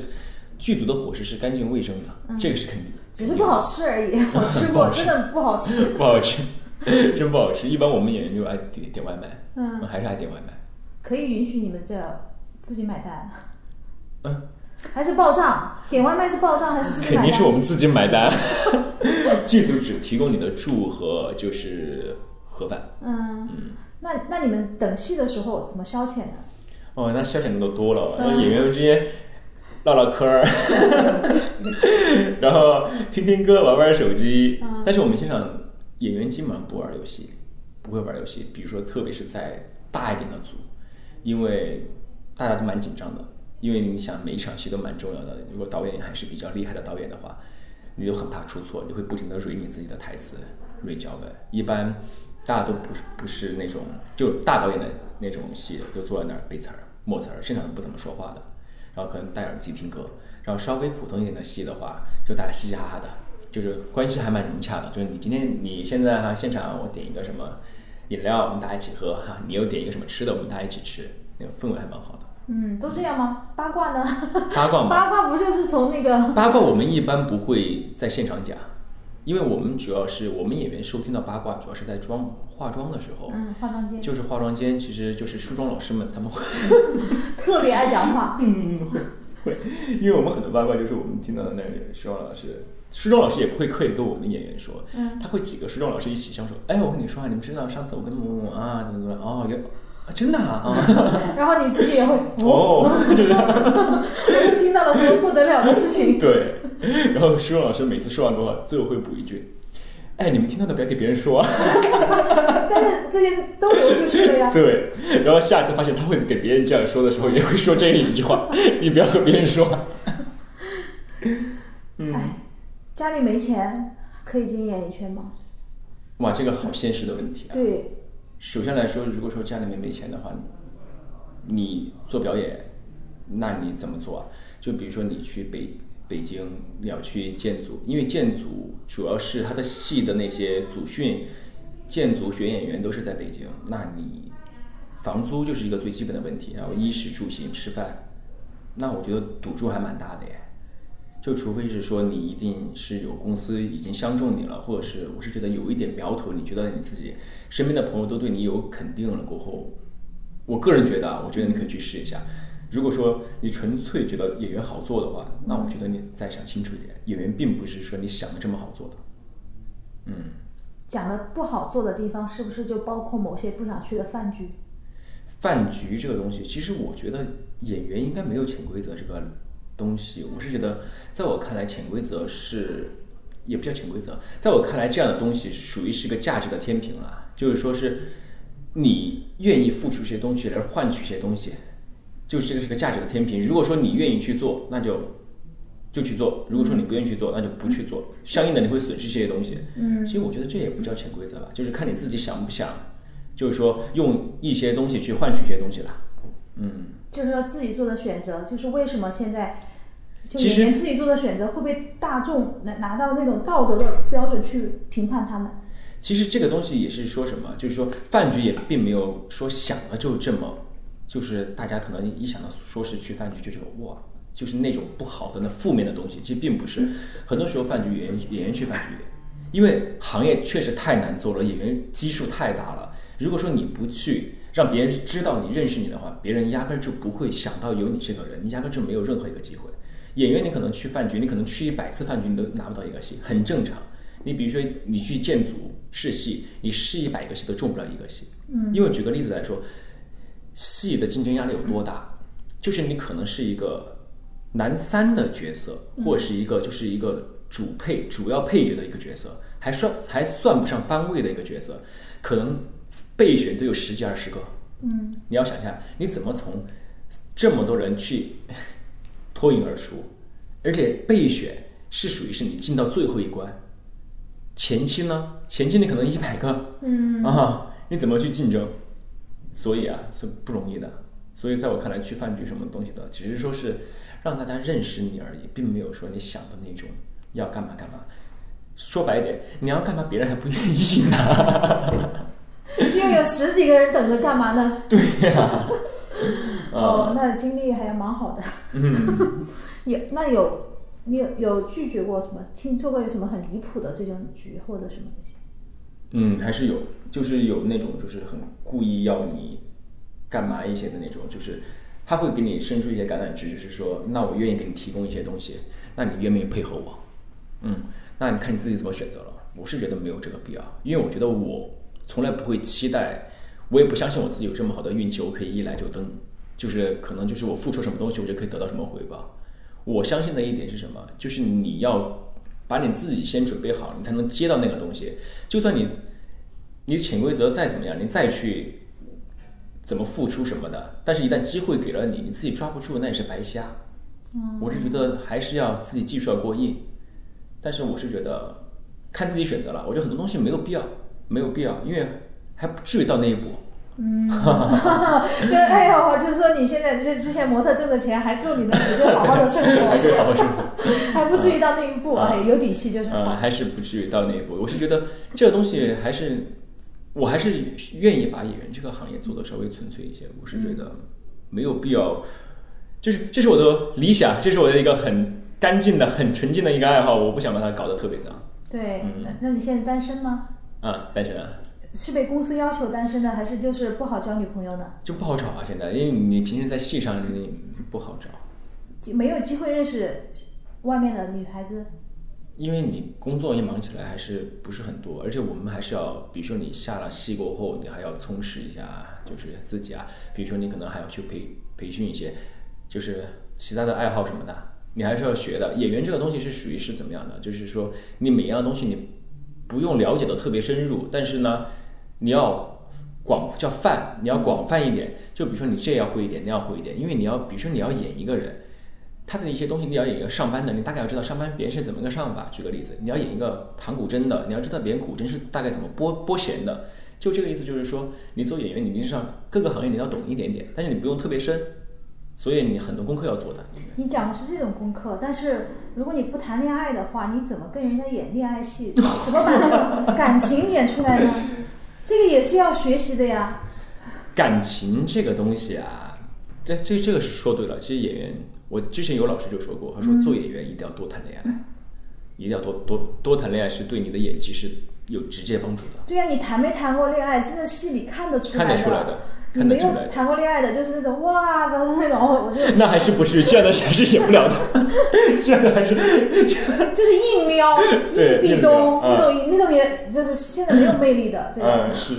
剧组的伙食是干净卫生的，这个是肯定，只是不好吃而已。我吃过，(laughs) 真的不好吃。(laughs) 不好吃，真不好吃。一般我们演员就爱点点外卖，嗯我还是爱点外卖。可以允许你们这自己买单。嗯，还是报账？点外卖是报账还是自己买单？肯定是我们自己买单，(laughs) 剧组只提供你的住和就是盒饭。嗯，嗯那那你们等戏的时候怎么消遣呢？哦，那消遣的都多了，嗯演员们之间唠唠嗑儿，(laughs) 然后听听歌，玩玩手机。嗯但是我们现场演员基本上不玩游戏，不会玩游戏。比如说，特别是在大一点的组，因为大家都蛮紧张的，因为你想每一场戏都蛮重要的。如果导演还是比较厉害的导演的话，你就很怕出错，你会不停的蕊你自己的台词，蕊脚本。一般大家都不是不是那种就大导演的那种戏，就坐在那儿背词儿、默词儿，现场不怎么说话的，然后可能戴耳机听歌。然后稍微普通一点的戏的话，就大家嘻嘻哈哈的，就是关系还蛮融洽的。就是你今天你现在哈现场我点一个什么饮料，我们大家一起喝哈，你又点一个什么吃的，我们大家一起吃，那个氛围还蛮好的。嗯，都这样吗？八卦呢？八卦嘛，八卦不就是从那个 (laughs) 八卦我们一般不会在现场讲，因为我们主要是我们演员收听到八卦，主要是在妆化妆的时候，嗯化妆间就是化妆间，其实就是梳妆老师们他们会，(laughs) 特别爱讲话？(laughs) 嗯会会，因为我们很多八卦就是我们听到的那个梳妆老师。梳妆老师也不会刻意跟我们演员说，嗯他会几个梳妆老师一起相说，哎，我跟你说啊，你们知道上次我跟某某某啊怎么怎么样哦，真的啊啊 (laughs) 然后你自己也会哦，真的。(laughs) (laughs) 我又听到了什么不得了的事情？对，然后舒荣老师每次说完的话，最后会补一句：“哎，你们听到的不要给别人说啊。但是这些都流出去了”呀。对，然后下次发现他会给别人这样说的时候，也会说这样一句话：“你不要和别人说。嗯哎，家里没钱，可以进演艺圈吗？”哇，这个好现实的问题啊！对，首先来说，如果说家里面没钱的话，你做表演，那你怎么做啊？就比如说你去北北京，你要去建组，因为建组主要是他的戏的那些组训，建组选演员都是在北京，那你房租就是一个最基本的问题，然后衣食住行吃饭，那我觉得赌注还蛮大的耶。就除非是说你一定是有公司已经相中你了，或者是我是觉得有一点苗头，你觉得你自己身边的朋友都对你有肯定了过后，我个人觉得啊，我觉得你可以去试一下。如果说你纯粹觉得演员好做的话，那我觉得你再想清楚一点，演员并不是说你想的这么好做的。嗯，讲的不好做的地方，是不是就包括某些不想去的饭局？饭局这个东西，其实我觉得演员应该没有潜规则这个东西。我是觉得，在我看来，潜规则是也不叫潜规则，在我看来，这样的东西属于是个价值的天平了，就是说是你愿意付出一些东西来换取一些东西，就是这个是个价值的天平。如果说你愿意去做，那就就去做；如果说你不愿意去做，那就不去做。相应的，你会损失这些东西。嗯其实我觉得这也不叫潜规则吧，就是看你自己想不想，就是说用一些东西去换取一些东西啦。嗯，就是说自己做的选择，就是为什么现在就其实演员自己做的选择会被大众拿拿到那种道德的标准去评判他们？其实这个东西也是说什么，就是说饭局也并没有说想了就这么，就是大家可能一想到说是去饭局就觉得哇，就是那种不好的那负面的东西，其实并不是。很多时候饭局演员演员去饭局，因为行业确实太难做了，演员基数太大了。如果说你不去让别人知道你认识你的话，别人压根儿就不会想到有你这个人，你压根儿就没有任何一个机会。演员你可能去饭局，你可能去一百次饭局，你都拿不到一个戏，很正常。你比如说你去建组试戏，你试一百个戏都中不了一个戏。嗯，因为举个例子来说，戏的竞争压力有多大？就是你可能是一个男三的角色，或者是一个就是一个主配、主要配角的一个角色，还算还算不上番位的一个角色，可能备选都有十几二十个。嗯，你要想一下，你怎么从这么多人去 (laughs) 脱颖而出？而且备选是属于是你进到最后一关，前期呢，前期你可能一百个，嗯啊，你怎么去竞争？所以啊，是不容易的。所以在我看来，去饭局什么东西的，只是说是让大家认识你而已，并没有说你想的那种要干嘛干嘛。说白一点，你要干嘛，别人还不愿意呢。(laughs) (laughs) 因为有十几个人等着干嘛呢？(laughs) 对呀、哦，那经历还蛮好的。嗯，(laughs) 有那有你有有拒绝过什么？听说过有什么很离谱的这种局或者什么东西？嗯，还是有，就是有那种就是很故意要你干嘛一些的那种，就是他他会给你伸出一些橄榄枝，就是说，那我愿意给你提供一些东西，那你愿不愿意配合我？嗯，那你看你自己怎么选择了。我是觉得没有这个必要，因为我觉得我从来不会期待，我也不相信我自己有这么好的运气，我可以一来就登，就是可能就是我付出什么东西，我就可以得到什么回报。我相信的一点是什么？就是你要把你自己先准备好，你才能接到那个东西。就算你你潜规则再怎么样，你再去怎么付出什么的，但是一旦机会给了你，你自己抓不住，那也是白瞎。我是觉得还是要自己技术要过硬，但是我是觉得。看自己选择了，我觉得很多东西没有必要，没有必要，因为还不至于到那一步。嗯，(laughs) 对，哎呦，就是说你现在这之前模特挣的钱还够你的，你就好好的生活，(laughs) 还可以好好生活，(laughs) 还不至于到那一步，哎，有底气就是好。还是不至于到那一步。我是觉得这个东西还是，我还是愿意把演员这个行业做的稍微纯粹一些。我是觉得没有必要，就是这是我的理想，这是我的一个很干净的、很纯净的一个爱好，我不想把它搞得特别脏。对，嗯那你现在单身吗？啊，单身啊。是被公司要求单身的，还是就是不好交女朋友呢？就不好找啊，现在，因为你平时在戏上你不好找，没有机会认识外面的女孩子。因为你工作一忙起来，还是不是很多，而且我们还是要，比如说你下了戏过后，你还要充实一下，就是自己啊，比如说你可能还要去培培训一些，就是其他的爱好什么的。你还是要学的。演员这个东西是属于是怎么样的？就是说，你每一样东西你不用了解的特别深入，但是呢，你要广叫泛，你要广泛一点。就比如说你这要会一点，那要会一点，因为你要，比如说你要演一个人，他的一些东西你要演一个上班的，你大概要知道上班别人是怎么个上法。举个例子，你要演一个弹古筝的，你要知道别人古筝是大概怎么拨拨弦的。就这个意思，就是说你做演员，你实际上各个行业你要懂一点点，但是你不用特别深。所以你很多功课要做的。你讲的是这种功课，但是如果你不谈恋爱的话，你怎么跟人家演恋爱戏？(laughs) 怎么把那个感情演出来呢？(laughs) 这个也是要学习的呀。感情这个东西啊，这这这个是说对了。其实演员，我之前有老师就说过，他说做演员一定要多谈恋爱，一定要多多多谈恋爱，是对你的演技是有直接帮助的。对呀，你谈没谈过恋爱，真的戏里看得出来的。看得出来的。你没有谈过恋爱的，就是那种哇的那种，我 (laughs) 就那还是不是这样的还是写不了的，这样的还是 (laughs) (laughs) 就是硬撩硬壁咚那种那种也就是现在没有魅力的这个是，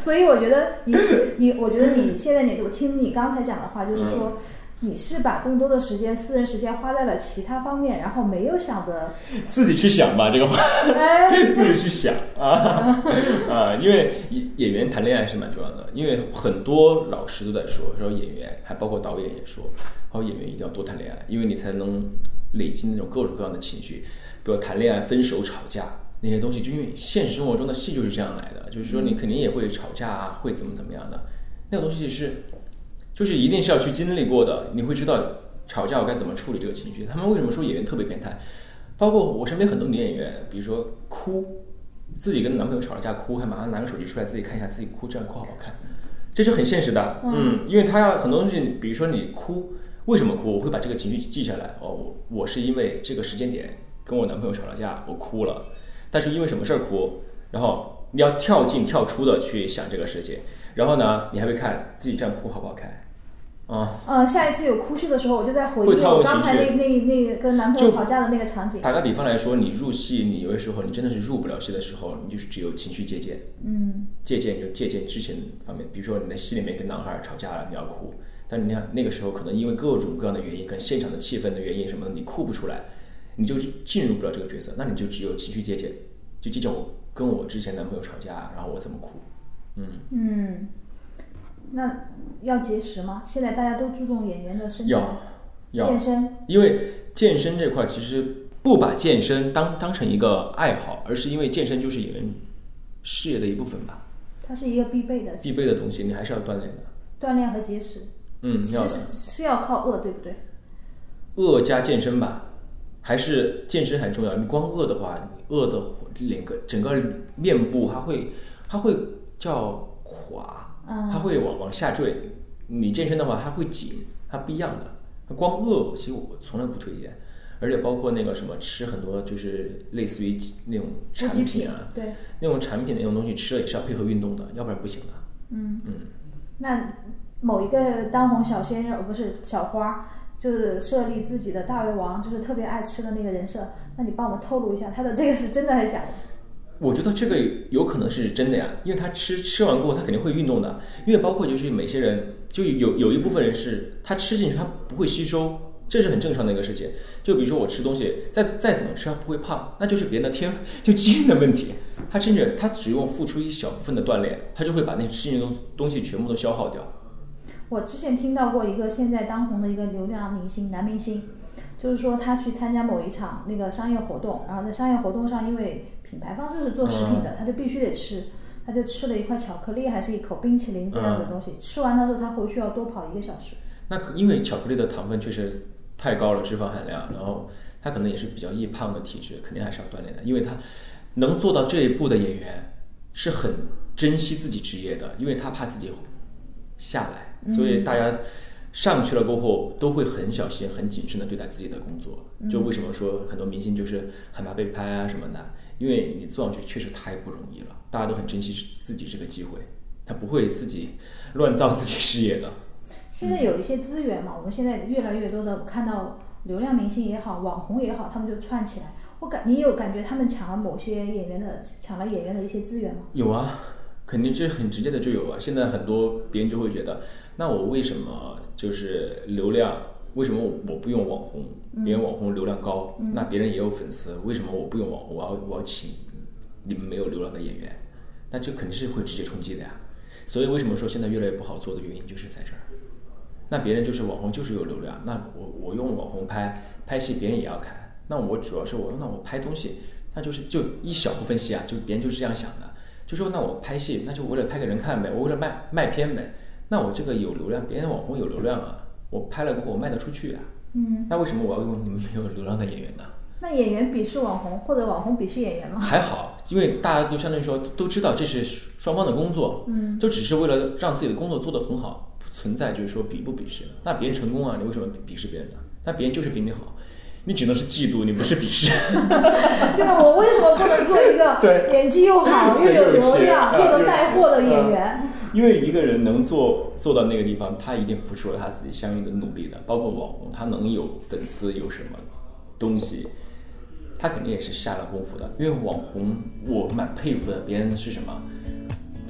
所以我觉得你你我觉得你现在你我听你刚才讲的话，就是说。你是把更多的时间、私人时间花在了其他方面，然后没有想着 (laughs) 自己去想吧，这个话，(laughs) 自己去想啊 (laughs) 啊！因为演员谈恋爱是蛮重要的，因为很多老师都在说，说演员还包括导演也说，包括演员一定要多谈恋爱，因为你才能累积那种各种各样的情绪，比如谈恋爱、分手、吵架那些东西，就因为现实生活中的戏就是这样来的，就是说你肯定也会吵架啊，会怎么怎么样的，那个东西是。就是一定是要去经历过的，你会知道吵架我该怎么处理这个情绪。他们为什么说演员特别变态？包括我身边很多女演员，比如说哭，自己跟男朋友吵了架哭，还马上拿个手机出来自己看一下自己哭，这样哭好不好看？这是很现实的，嗯，因为他要很多东西，比如说你哭，为什么哭？我会把这个情绪记下来。哦，我我是因为这个时间点跟我男朋友吵了架，我哭了。但是因为什么事儿哭？然后你要跳进跳出的去想这个事情，然后呢，你还会看自己这样哭好不好看？啊，嗯，下一次有哭戏的时候，我就在回忆我刚才那那那跟男朋友吵架的那个场景。打个比方来说，你入戏，你有的时候你真的是入不了戏的时候，你就是只有情绪借鉴。嗯，借鉴就借鉴之前方面，比如说你在戏里面跟男孩吵架了，你要哭，但你看那个时候可能因为各种各样的原因，跟现场的气氛的原因什么的，你哭不出来，你就进入不了这个角色，那你就只有情绪借鉴，就借鉴我跟我之前男朋友吵架，然后我怎么哭。嗯嗯。那要节食吗？现在大家都注重演员的身材，要健身。因为健身这块其实不把健身当当成一个爱好，而是因为健身就是演员事业的一部分吧。它是一个必备的，必备的东西，你还是要锻炼的。锻炼和节食，嗯，要是是要靠饿，对不对？饿加健身吧，还是健身很重要。你光饿的话，你饿的脸个整个面部它会它会叫垮。它会往往下坠，你健身的话它会紧，它不一样的。它光饿，其实我从来不推荐，而且包括那个什么吃很多就是类似于那种产品啊，对，那种产品那种东西吃了也是要配合运动的，要不然不行的。嗯嗯，那某一个当红小鲜肉，不是小花，就是设立自己的大胃王，就是特别爱吃的那个人设。那你帮我们透露一下，他的这个是真的还是假的？我觉得这个有可能是真的呀，因为他吃吃完过后，他肯定会运动的。因为包括就是每些人，就有有一部分人是他吃进去他不会吸收，这是很正常的一个事情。就比如说我吃东西，再再怎么吃他不会胖，那就是别人的天 (laughs) 就基因的问题。他甚至他只用付出一小部分的锻炼，他就会把那吃进的东西全部都消耗掉。我之前听到过一个现在当红的一个流量明星男明星，就是说他去参加某一场那个商业活动，然后在商业活动上因为品牌方就是做食品的，他就必须得吃，他就吃了一块巧克力，还是一口冰淇淋这样的东西。吃完他说他回去要多跑一个小时。那因为巧克力的糖分确实太高了，脂肪含量，然后他可能也是比较易胖的体质，肯定还是要锻炼的。因为他能做到这一步的演员是很珍惜自己职业的，因为他怕自己下来，所以大家上去了过后都会很小心、很谨慎的对待自己的工作。就为什么说很多明星就是很怕被拍啊什么的？因为你做上去确实太不容易了，大家都很珍惜自己这个机会，他不会自己乱造自己事业的。现在有一些资源嘛，我们现在越来越多的看到流量明星也好，网红也好，他们就串起来。我感你有感觉他们抢了某些演员的抢了演员的一些资源吗？有啊，肯定是很直接的就有啊。现在很多别人就会觉得，那我为什么就是流量？为什么我不用网红？别人网红流量高，那别人也有粉丝，为什么我不用网红？我要我要请你们没有流量的演员？那这肯定是会直接冲击的呀。所以为什么说现在越来越不好做的原因就是在这儿。那别人就是网红就是有流量，那我我用网红拍拍戏，别人也要看。那我主要是我那我拍东西，那就是就一小部分戏啊，就别人就是这样想的，就说那我拍戏，那就为了拍给人看呗，我为了卖卖片呗。那我这个有流量，别人网红有流量啊。我拍了过后我卖得出去啊，嗯，那为什么我要用你们没有流量的演员呢？那演员鄙视网红，或者网红鄙视演员吗？还好，因为大家都相当于说都知道这是双方的工作，嗯，都只是为了让自己的工作做得很好，不存在就是说鄙不鄙视。那别人成功啊，你为什么鄙视别人呢？那别人就是比你好，你只能是嫉妒，你不是鄙视。(laughs) 就是我为什么不能做一个 (laughs) 演技又好又有流量又能带货的演员？因为一个人能做做到那个地方，他一定付出了他自己相应的努力的。包括网红，他能有粉丝，有什么东西，他肯定也是下了功夫的。因为网红，我蛮佩服的。别人是什么？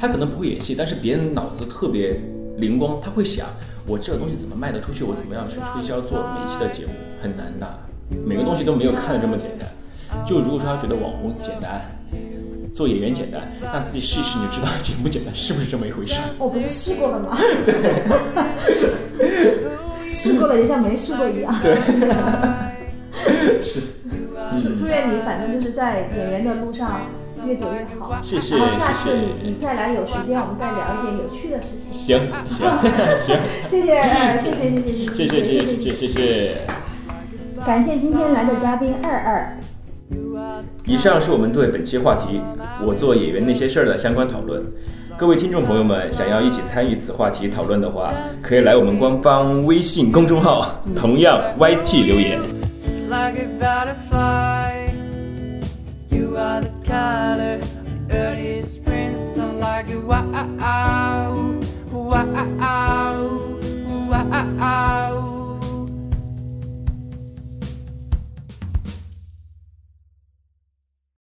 他可能不会演戏，但是别人脑子特别灵光，他会想我这个东西怎么卖得出去，我怎么样去推销做每期的节目，很难的。每个东西都没有看的这么简单。就如果说他觉得网红简单。做演员简单，让自己试一试，你就知道简不简单，是不是这么一回事？我不是试过了吗？(laughs) 试过了也像没试过一样。对，(laughs) 是。祝祝愿你，反正就是在演员的路上越走越好。谢谢。然后下次你你再来有时间，我们再聊一点有趣的事情。行行 (laughs) 行。谢谢，谢谢谢谢谢谢谢谢谢谢谢谢。感谢今天来的嘉宾二二。以上是我们对本期话题“我做演员那些事儿”的相关讨论。各位听众朋友们，想要一起参与此话题讨论的话，可以来我们官方微信公众号“同样 YT” 留言。Wow, wow, wow.